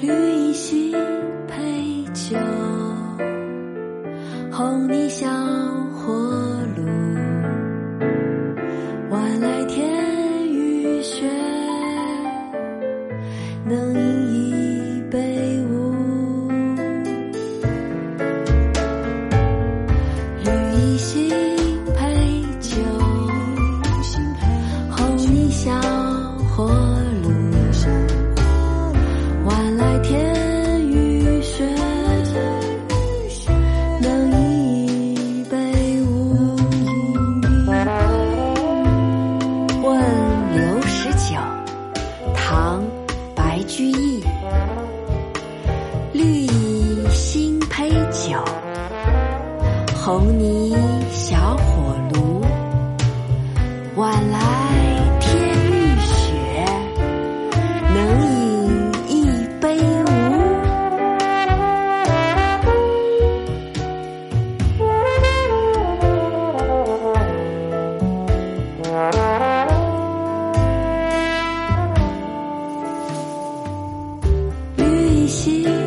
绿蚁新醅酒，红泥小火炉，晚来天欲雪，能饮唐·白居易。绿蚁新醅酒，红泥小火炉。晚来可。